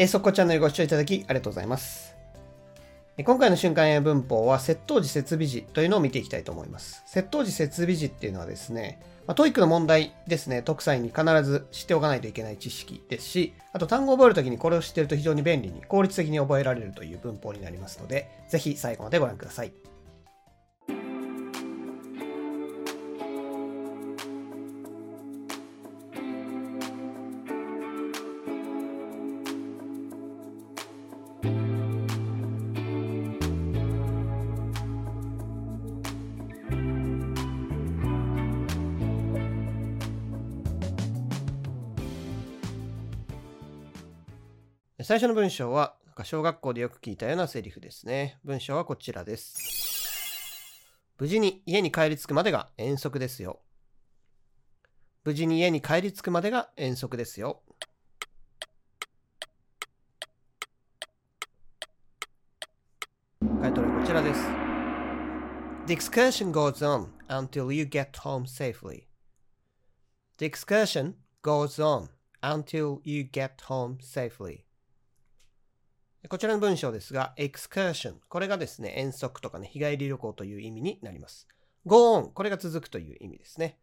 えー、そこチャンネルご視聴いただきありがとうございます。今回の瞬間英文法は、接頭辞接尾辞というのを見ていきたいと思います。接頭辞接尾辞っていうのはですね、まあ、 TOEIC の問題ですね、解く際に必ず知っておかないといけない知識ですし、あと単語を覚えるときにこれを知っていると非常に便利に効率的に覚えられるという文法になりますので、ぜひ最後までご覧ください。最初の文章は、なんか小学校でよく聞いたようなセリフですね。文章はこちらです。無事に家に帰り着くまでが遠足ですよ。無事に家に帰り着くまでが遠足ですよ。タイトルはこちらです。The excursion goes on until you get home safely. The excursion goes on until you get home safely. こちらの文章ですが、excursion。これがですね、遠足とかね、日帰り旅行という意味になります。go on。これが続くという意味ですね。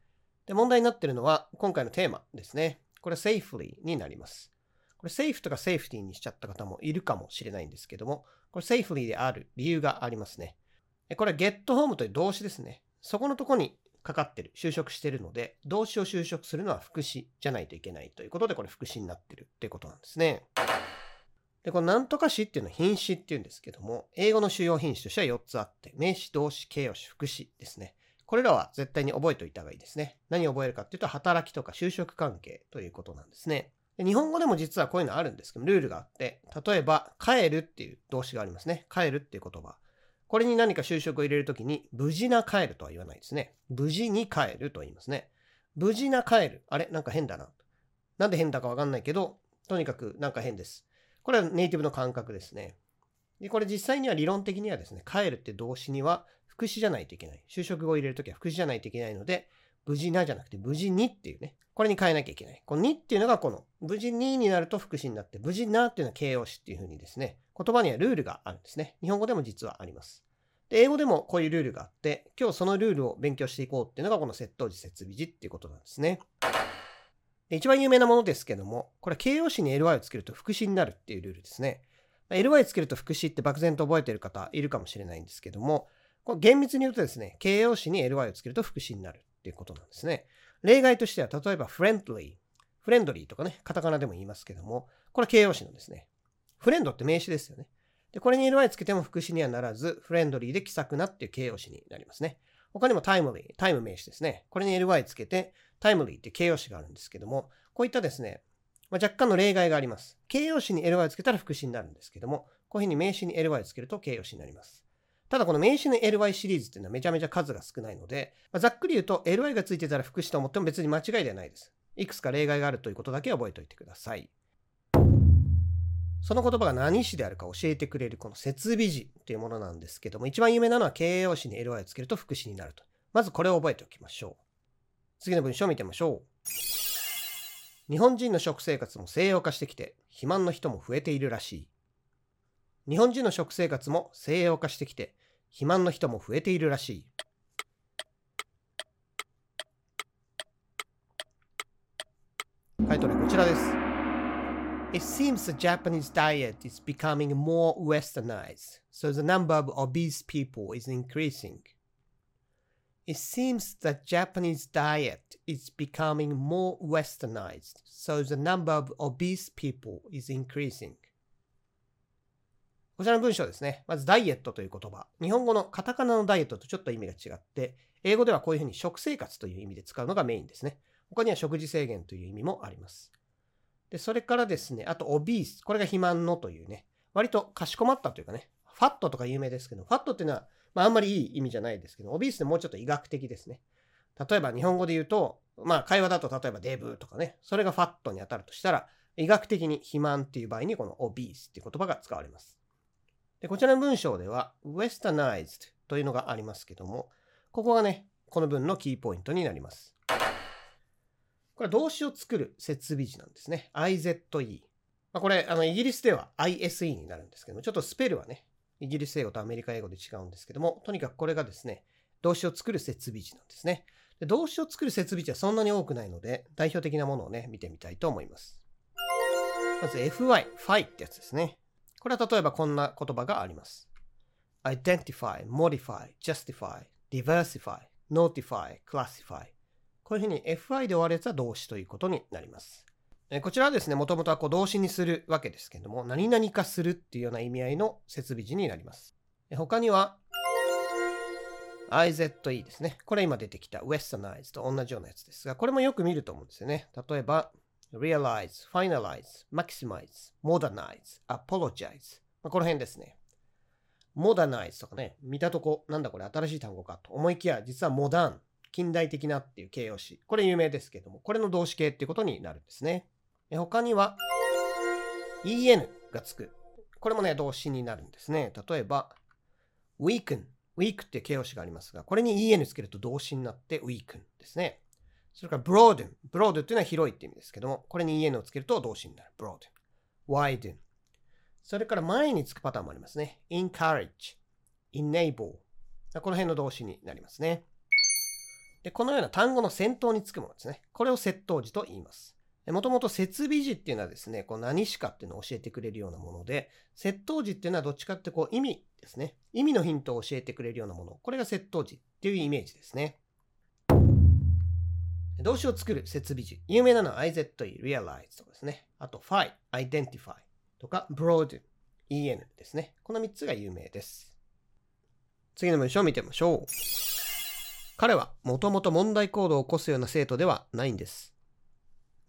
で、問題になっているのは、今回のテーマですね。これ safely になります。これ safe とか safety にしちゃった方もいるかもしれないんですけども、これ safely である理由がありますね。これ get home という動詞ですね。そこのとこにかかってる、就職してるので、動詞を就職するのは副詞じゃないといけないということで、これ副詞になってるっていうことなんですね。で、このなんとか詞っていうのは品詞っていうんですけども、英語の主要品詞としては4つあって、名詞、動詞、形容詞、副詞ですね。これらは絶対に覚えておいた方がいいですね。何を覚えるかっていうと、働きとか就職関係ということなんですね。日本語でも実はこういうのあるんですけど、ルールがあって、例えば、帰るっていう動詞がありますね。帰るっていう言葉。これに何か就職を入れるときに、無事な帰るとは言わないですね。無事に帰ると言いますね。無事な帰る。あれ？なんか変だな。なんで変だかわかんないけど、とにかくなんか変です。これはネイティブの感覚ですね。で、これ実際には理論的にはですね、帰るって動詞には副詞じゃないといけない。就職後を入れるときは副詞じゃないといけないので、無事なじゃなくて無事にっていうね、これに変えなきゃいけない。このにっていうのがこの、無事にになると副詞になって、無事なっていうのは形容詞っていう風にですね、言葉にはルールがあるんですね。日本語でも実はあります。で、英語でもこういうルールがあって、今日そのルールを勉強していこうっていうのがこの窃盗時設備時っていうことなんですね。で一番有名なものですけども、これ形容詞に ly をつけると副詞になるっていうルールですね。ly つけると副詞って漠然と覚えてる方いるかもしれないんですけども、これ厳密に言うとですね、形容詞に ly をつけると副詞になるっていうことなんですね。例外としては、例えば friendly、フレンドリーとかね、カタカナでも言いますけども、これ形容詞なんですね。フレンドって名詞ですよね。で、これに ly つけても副詞にはならず、フレンドリーで気さくなっていう形容詞になりますね。他にもタイムリー、タイム名詞ですね。これに ly つけて、タイムリーって形容詞があるんですけども、こういったですね、まあ、若干の例外があります。形容詞に ly つけたら副詞になるんですけども、こういうふうに名詞に ly をつけると形容詞になります。ただこの名詞の ly シリーズっていうのはめちゃめちゃ数が少ないので、まあ、ざっくり言うと ly がついてたら副詞と思っても別に間違いではないです。いくつか例外があるということだけ覚えておいてください。その言葉が何詞であるか教えてくれるこの設備詞というものなんですけども、一番有名なのは形容詞に ly をつけると副詞になると。まずこれを覚えておきましょう。次の文章を見てみましょう。日本人の食生活も西洋化してきて、肥満の人も増えているらしい。日本人の食生活も西洋化してきて、肥満の人も増えているらしい。回答例こちらです。It seems the Japanese diet is becoming more westernized, so the number of obese people is increasing. It seems the Japanese diet is becoming more westernized, so the number of obese people is increasing. こちらの文章ですね。まず、ダイエットという言葉。日本語のカタカナのダイエットとちょっと意味が違って、英語ではこういうふうに食生活という意味で使うのがメインですね。他には食事制限という意味もあります。で、それからですね、あと、オビース。これが肥満のというね、割とかしこまったというかね、ファットとか有名ですけど、ファットっていうのはまあ、あんまりいい意味じゃないですけど、オビースでもうちょっと医学的ですね。例えば日本語で言うと、まあ会話だと例えばデブとかね、それがファットに当たるとしたら、医学的に肥満っていう場合にこのオビースっていう言葉が使われます。で、こちらの文章では westernized というのがありますけども、ここがね、この文のキーポイントになります。これは動詞を作る設備時なんですね。IZE。まあ、これ、あの、イギリスでは ISE になるんですけども、ちょっとスペルはね、イギリス英語とアメリカ英語で違うんですけども、とにかくこれがですね、動詞を作る設備時なんですね。で動詞を作る設備時はそんなに多くないので、代表的なものをね、見てみたいと思います。まず FY、FI ってやつですね。これは例えばこんな言葉があります。identify, modify, justify, diversify, notify, classify こういうふうに FI で終わるやつは動詞ということになります。こちらはですね、もともとはこう動詞にするわけですけども、何々化するっていうような意味合いの設備時になります。他には、IZE ですね。これ今出てきた Westernize と同じようなやつですが、これもよく見ると思うんですよね。例えば、realize, finalize, maximize, modernize, apologize。まあ、この辺ですね。modernize とかね、見たとこ、なんだこれ新しい単語かと思いきや、実はモダン、近代的なっていう形容詞。これ有名ですけども、これの動詞形っていうことになるんですね。他には、en がつく。これもね、動詞になるんですね。例えば、weaken weak っていう形容詞がありますが、これに en つけると動詞になって weaken ですね。それから broaden。broad っていうのは広いって意味ですけども、これに en をつけると動詞になる。broaden。widen。それから前につくパターンもありますね。encourage。enable。この辺の動詞になりますね。で、このような単語の先頭につくものですね。これを接頭詞と言います。もともと設備時っていうのはですね、こう何しかっていうのを教えてくれるようなもので、接頭時っていうのはどっちかってこう意味ですね。意味のヒントを教えてくれるようなもの。これが接頭時っていうイメージですね。動詞を作る設備時。有名なのは IZE、realize とかですね。あと fi、identify とか broad、en ですね。この3つが有名です。次の文章を見てみましょう。彼はもともと問題行動を起こすような生徒ではないんです。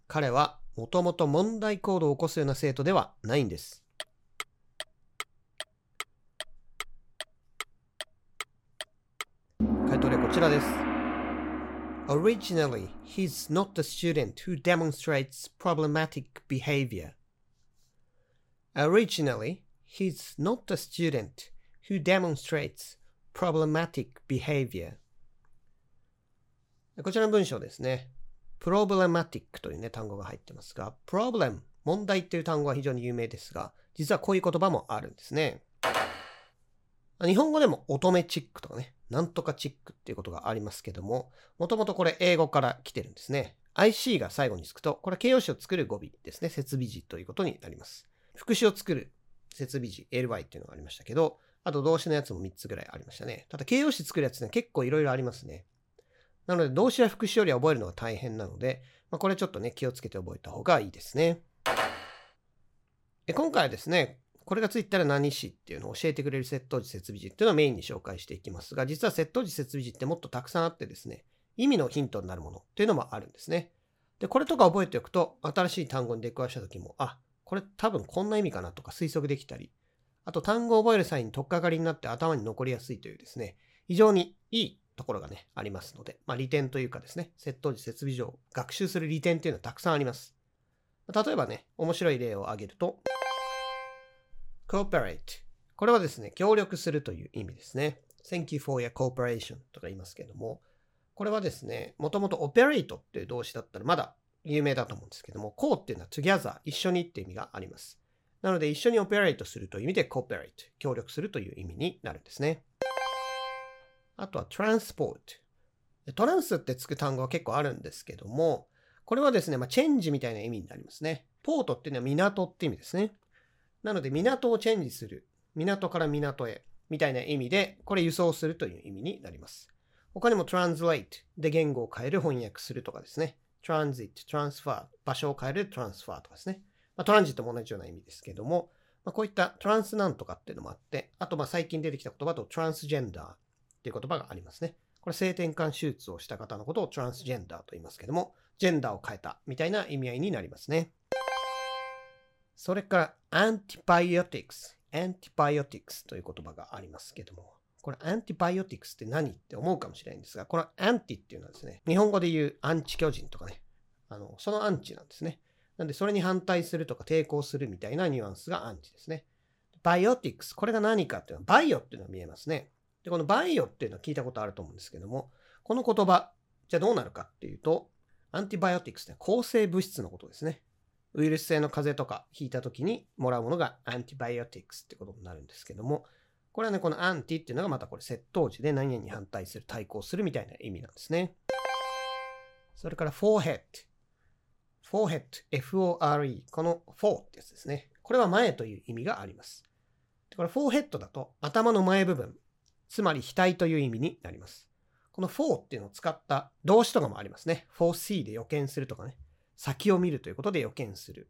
彼はもともと問題行動を起こすような生徒ではないんです。回答例こちらです。Originally, he's not the student who demonstrates problematic behavior. Originally, he's not the student who demonstrates problematic behavior. こちらの文章ですね。problematic というね、単語が入ってますが、problem、問題っていう単語は非常に有名ですが、実はこういう言葉もあるんですね。日本語でも乙女チックとかね、なんとかチックっていうことがありますけども、もともとこれ英語から来てるんですね。IC が最後につくと、これ形容詞を作る語尾ですね。設備時ということになります。副詞を作る設備時、ly っていうのがありましたけど、あと動詞のやつも3つぐらいありましたね。ただ形容詞作るやつね、結構いろいろありますね。なので動詞や副詞よりは覚えるのが大変なので、まあ、これちょっとね、気をつけて覚えた方がいいですね。今回はですね、これがついたら何詞っていうのを教えてくれる接頭時設備時っていうのをメインに紹介していきますが、実は接頭時設備時ってもっとたくさんあってですね、意味のヒントになるものっていうのもあるんですね。で、これとか覚えておくと、新しい単語に出くわした時も、あ、これ多分こんな意味かなとか推測できたり、あと単語を覚える際に取っかかりになって頭に残りやすいというですね、非常にいいところがね、ありますので、まあ、利点というかですね、窃盗時設備上、学習する利点っていうのはたくさんあります。例えばね、面白い例を挙げると、cooperate。これはですね、協力するという意味ですね。Thank you for your cooperation とか言いますけども、これはですね、もともと operate っていう動詞だったらまだ有名だと思うんですけども、co っていうのは together、一緒にっていう意味があります。なので、一緒にオペレートするという意味で cooperate、協力するという意味になるんですね。あとは transport。トランスってつく単語は結構あるんですけども、これはですね、まあ、チェンジみたいな意味になりますね。ポートっていうのは港って意味ですね。なので、港をチェンジする。港から港へ。みたいな意味で、これ輸送するという意味になります。他にも translate で言語を変える翻訳するとかですね。transit, transfer 場所を変える transfer とかですね。まあ、トランジットも同じような意味ですけども、まあ、こういったトランスなんとかっていうのもあって、あとまあ最近出てきた言葉とトランスジェンダーっていう言葉がありますね。これ性転換手術をした方のことをトランスジェンダーと言いますけども、ジェンダーを変えたみたいな意味合いになりますね。それから、 antibiotics。 antibiotics という言葉がありますけども、これ antibiotics って何って思うかもしれないんですが、この anti っていうのはですね、日本語で言うアンチ巨人とかね、あの、そのアンチなんですね。なんで、それに反対するとか抵抗するみたいなニュアンスがアンチですね。biotics。これが何かっていうのは、バイオっていうのが見えますね。で、このバイオっていうのは聞いたことあると思うんですけども、この言葉、じゃあどうなるかっていうと、 antibiotics って抗生物質のことですね。ウイルス性の風邪とかひいた時にもらうものが antibiotics ってことになるんですけども、これはね、この anti っていうのがまたこれ接頭辞で何々に反対する、対抗するみたいな意味なんですね。それから forehead。forehead、f-o-r-e。この for ってやつですね。これは前という意味があります。これ forehead だと頭の前部分、つまり額という意味になります。この for っていうのを使った動詞とかもありますね。foresee で予見するとかね。先を見るということで予見する。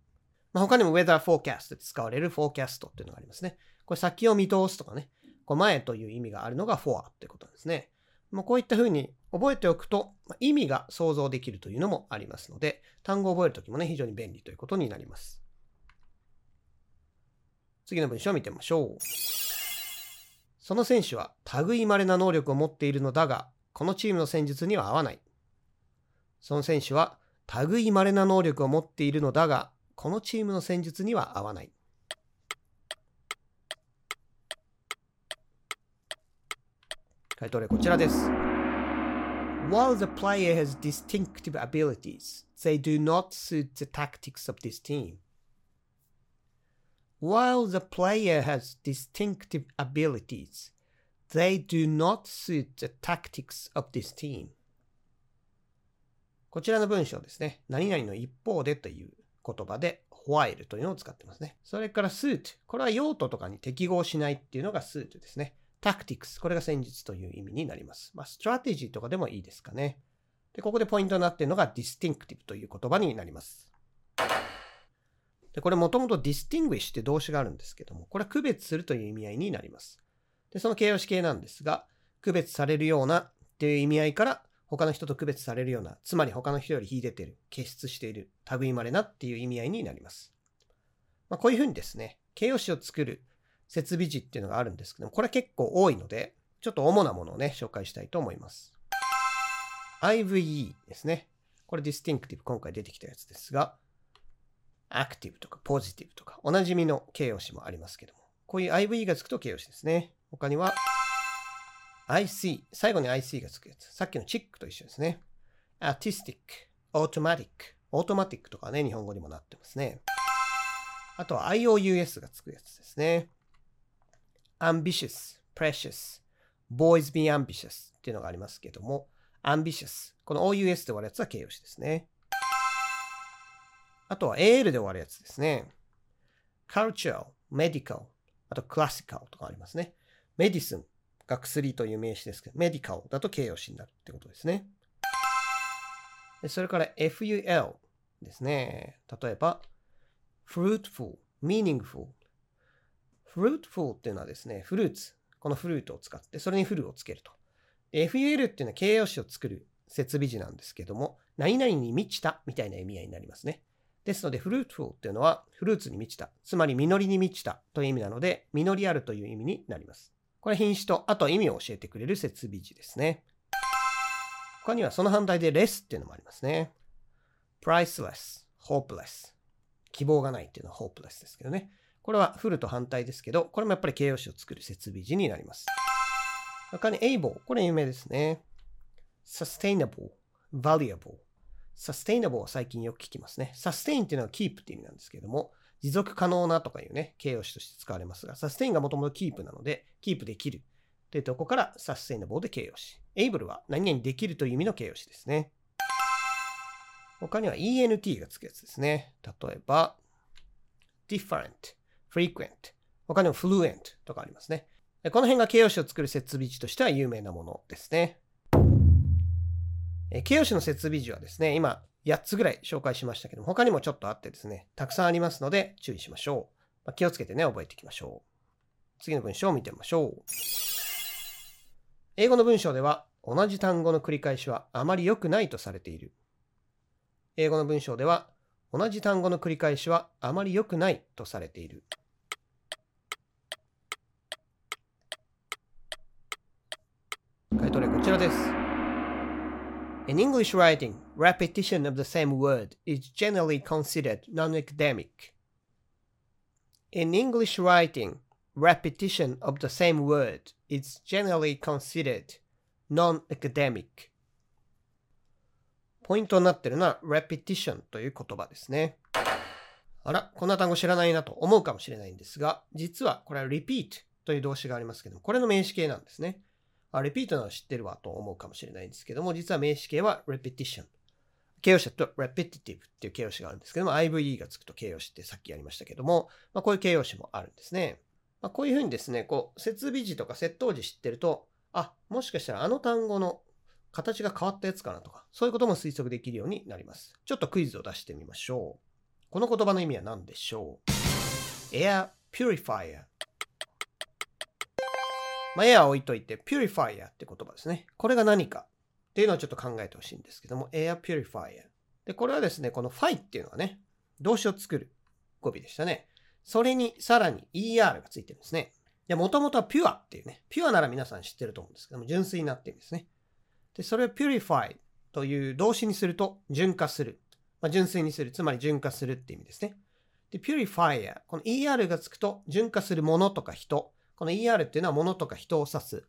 まあ、他にも weather forecast で使われる forecast っていうのがありますね。これ先を見通すとかね。こう前という意味があるのが for ってことですね。まあ、こういったふうに覚えておくと、ま、意味が想像できるというのもありますので、単語を覚えるときもね、非常に便利ということになります。次の文章を見てみましょう。その選手は類まれな能力を持っているのだが、このチームの戦術には合わない。その選手は類まれな能力を持っているのだが、このチームの戦術には合わない。回答例こちらです。While the player has distinctive abilities, they do not suit the tactics of this team. While the player has distinctive abilities, they do not suit the tactics of this team. こちらの文章ですね。何々の一方でという言葉で while というのを使ってますね。それから suit。これは用途とかに適合しないっていうのが suit ですね。tactics。これが戦術という意味になります。まあ、strategy とかでもいいですかね。で、ここでポイントになっているのが distinctive という言葉になります。で、これもともと distinguish って動詞があるんですけども、これは区別するという意味合いになります。で、その形容詞形なんですが、区別されるようなっていう意味合いから、他の人と区別されるような、つまり他の人より秀でてる、傑出している、類まれなっていう意味合いになります。まあ、こういうふうにですね、形容詞を作る設備時っていうのがあるんですけども、これ結構多いので、ちょっと主なものをね、紹介したいと思います。IVE ですね。これ distinctive 今回出てきたやつですが、active とか positive とかおなじみの形容詞もありますけども、こういう IV がつくと形容詞ですね。他には IC、最後に IC がつくやつ。さっきのチックと一緒ですね。artistic、automatic、オートマティックとかね、日本語にもなってますね。あとは IOUS がつくやつですね。ambitious, precious, boys be ambitious っていうのがありますけども、ambitious。この OUS で終わるやつは形容詞ですね。あとは AL で終わるやつですね。cultural, medical, あと classical とかありますね。medicine が薬という名詞ですけど、medical だと形容詞になるってことですね。それから FUL ですね。例えば、fruitful, meaningful。fruitful っていうのはですね、フルーツ。このフルートを使って、それにフルをつけると。FUL っていうのは形容詞を作る設備時なんですけども、何々に満ちたみたいな意味合いになりますね。ですので、フルーツフルっていうのは、フルーツに満ちた、つまり実りに満ちたという意味なので、実りあるという意味になります。これ品種と、あと意味を教えてくれる設備字ですね。他にはその反対で less っていうのもありますね。priceless, hopeless。希望がないっていうのは hopeless ですけどね。これは ful と反対ですけど、これもやっぱり形容詞を作る接尾辞になります。他に able。これ有名ですね。sustainable, valuable。 sustainable は最近よく聞きますね。 sustain っていうのはキープっていう意味なんですけども、持続可能なとかいうね、形容詞として使われますが、 sustain がもともとキープなので、キープできるというとこから sustainable で形容詞。 able は何々できるという意味の形容詞ですね。他には ENT がつくやつですね。例えば、different, frequent、他にも fluent とかありますね。この辺が形容詞を作る設備値としては有名なものですね。え形容詞の設備時はですね、今8つぐらい紹介しましたけども、他にもちょっとあってですね、たくさんありますので注意しましょう。まあ、気をつけてね、覚えていきましょう。次の文章を見てみましょう。英語の文章では、同じ単語の繰り返しはあまり良くないとされている。英語の文章では、同じ単語の繰り返しはあまり良くないとされている。回答例こちらです。In English writing, repetition of the same word is generally considered non-academic. In English writing, repetition of the same word is generally considered non-academic. ポイントになってるのは repetition という言葉ですね。あら、こんな単語知らないなと思うかもしれないんですが、実はこれは repeat という動詞がありますけども、これの名詞形なんですね。あ、repeat なの知ってるわと思うかもしれないんですけども、実は名詞形は repetition。形容詞だと repetitive っていう形容詞があるんですけども、IVE がつくと形容詞ってさっきやりましたけども、まあ、こういう形容詞もあるんですね。まあ、こういうふうにですね、こう、設備時とか接頭時知ってると、あ、もしかしたらあの単語の形が変わったやつかなとか、そういうことも推測できるようになります。ちょっとクイズを出してみましょう。この言葉の意味は何でしょう ?air purifier。まあ、エア置いといて、purifier って言葉ですね。これが何かっていうのをちょっと考えてほしいんですけども、air purifier。で、これはですね、この fi っていうのはね、動詞を作る語尾でしたね。それにさらに er がついてるんですね。で、もともとは pure っていうね、pure なら皆さん知ってると思うんですけども、純粋になってるんですね。で、それを purify という動詞にすると、純化する。まあ、純粋にする。つまり純化するって意味ですね。で、purifier。この er がつくと、純化するものとか人。この er っていうのはものとか人を指す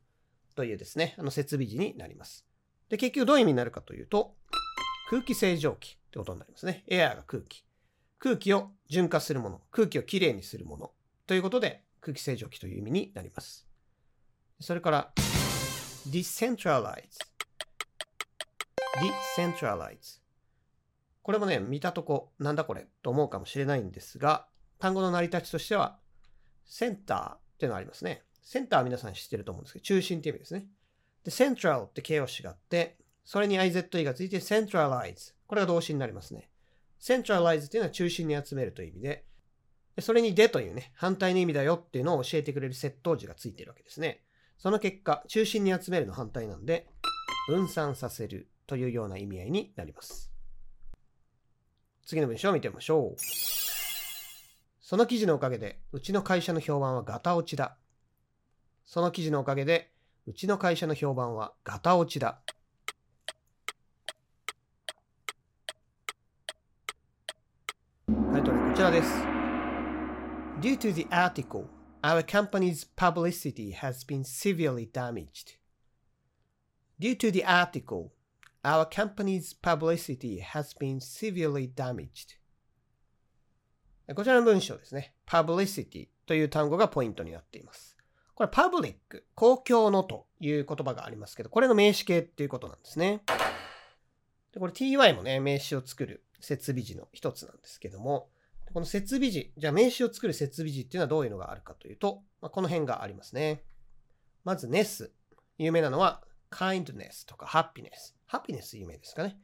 というですね、あの設備時になります。で、結局どういう意味になるかというと、空気清浄機ってことになりますね。エアが空気。空気を循化するもの。空気をきれいにするもの。ということで、空気清浄機という意味になります。それから、decentralize。decentralize。これもね、見たとこ、なんだこれと思うかもしれないんですが、単語の成り立ちとしては、センターっていうのがありますね。センターは皆さん知ってると思うんですけど、中心っていう意味ですね。で、central って形容詞があって、それに IZE がついて centralize。これが動詞になりますね。centralize っていうのは中心に集めるという意味で、それにでというね、反対の意味だよっていうのを教えてくれる接頭詞がついてるわけですね。その結果、中心に集めるの反対なんで、分散させるというような意味合いになります。次の文章を見てみましょう。その記事のおかげで、うちの会社の評判はガタ落ちだ。その記事のおかげで、うちの会社の評判はガタ落ちだ。タイトルこちらです。Due to the article, our company's publicity has been severely damaged. Due to the article, our company's publicity has been severely damaged. こちらの文章ですね。publicity という単語がポイントになっています。これ、パブリック、公共のという言葉がありますけど、これの名詞形っていうことなんですね。でこれ ty もね、名詞を作る設備時の一つなんですけども、この設備時、じゃあ名詞を作る設備時っていうのはどういうのがあるかというと、まあ、この辺がありますね。まず ness。有名なのは kindness とか happiness。happiness 有名ですかね。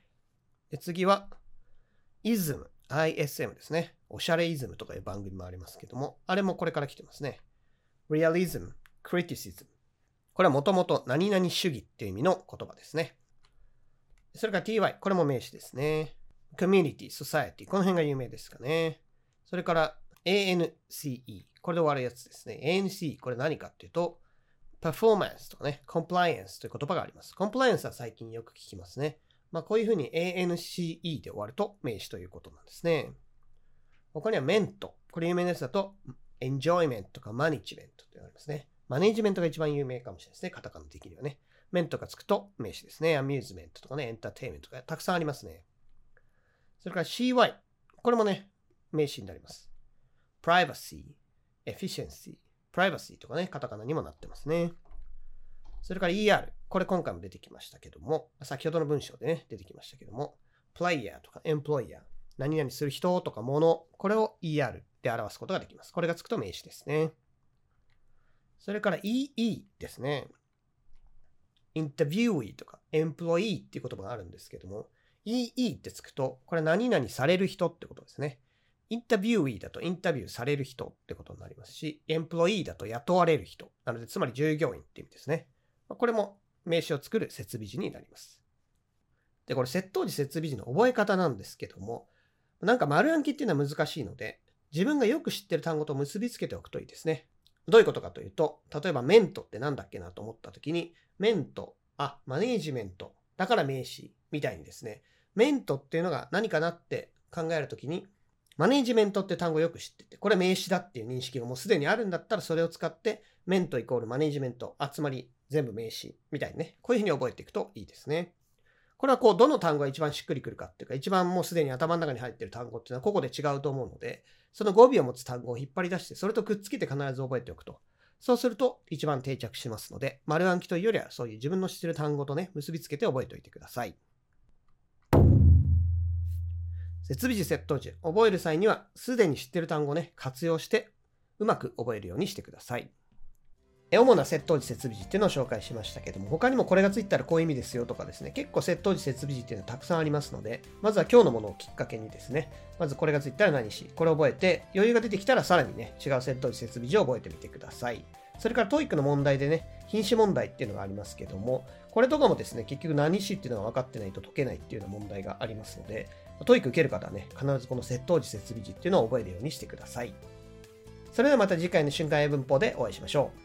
で次は ism。Ism ですね。おしゃれイズムとかいう番組もありますけども、あれもこれから来てますね。realism。criticism。これはもともと何々主義っていう意味の言葉ですね。それから ty。これも名詞ですね。community, society。この辺が有名ですかね。それから ance。これで終わるやつですね。ance。これ何かっていうと、performance とかね、compliance という言葉があります。compliance は最近よく聞きますね。まあこういうふうに ance で終わると名詞ということなんですね。他には ment。これ有名なやつだと enjoyment とか management と言われますね。マネジメントが一番有名かもしれないですね。カタカナ的にはね。メントがつくと名詞ですね。アミューズメントとかね、エンターテイメントとかたくさんありますね。それから CY。これもね、名詞になります。privacy, efficiency, privacy とかね、カタカナにもなってますね。それから ER。これ今回も出てきましたけども、先ほどの文章でね、出てきましたけども、player とか employer。何々する人とか物。これを ER で表すことができます。これがつくと名詞ですね。それから EE ですね。インタビューイとかエンプロイーっていう言葉があるんですけども、EE ってつくと、これ何々される人ってことですね。インタビューイーだとインタビューされる人ってことになりますし、エンプロイーだと雇われる人。なので、つまり従業員って意味ですね。これも名詞を作る設備時になります。で、これ、窃盗時設備時の覚え方なんですけども、なんか丸暗記っていうのは難しいので、自分がよく知ってる単語と結びつけておくといいですね。どういうことかというと、例えばメントって何だっけなと思った時に、メント、あ、マネージメント、だから名詞みたいにですね、メントっていうのが何かなって考えるときに、マネージメントって単語よく知ってて、これ名詞だっていう認識がもうすでにあるんだったらそれを使って、メントイコールマネージメント、あ、つまり全部名詞みたいにね、こういうふうに覚えていくといいですね。これはこう、どの単語が一番しっくりくるかっていうか、一番もうすでに頭の中に入ってる単語っていうのは個々で違うと思うので、その語尾を持つ単語を引っ張り出して、それとくっつけて必ず覚えておくと。そうすると一番定着しますので、丸暗記というよりはそういう自分の知ってる単語とね、結びつけて覚えておいてください。設備時、窃盗時、覚える際には、すでに知ってる単語をね、活用して、うまく覚えるようにしてください。主な窃盗時設備時っていうのを紹介しましたけども、他にもこれがついたらこういう意味ですよとかですね、結構窃盗時設備時っていうのはたくさんありますので、まずは今日のものをきっかけにですね、まずこれがついたら何し、これを覚えて、余裕が出てきたらさらにね、違う窃盗時設備時を覚えてみてください。それから TOEIC の問題でね、品詞問題っていうのがありますけども、これとかもですね、結局何詞っていうのが分かってないと解けないっていうような問題がありますので、TOEIC 受ける方はね、必ずこの窃盗時設備時っていうのを覚えるようにしてください。それではまた次回の瞬間英文法でお会いしましょう。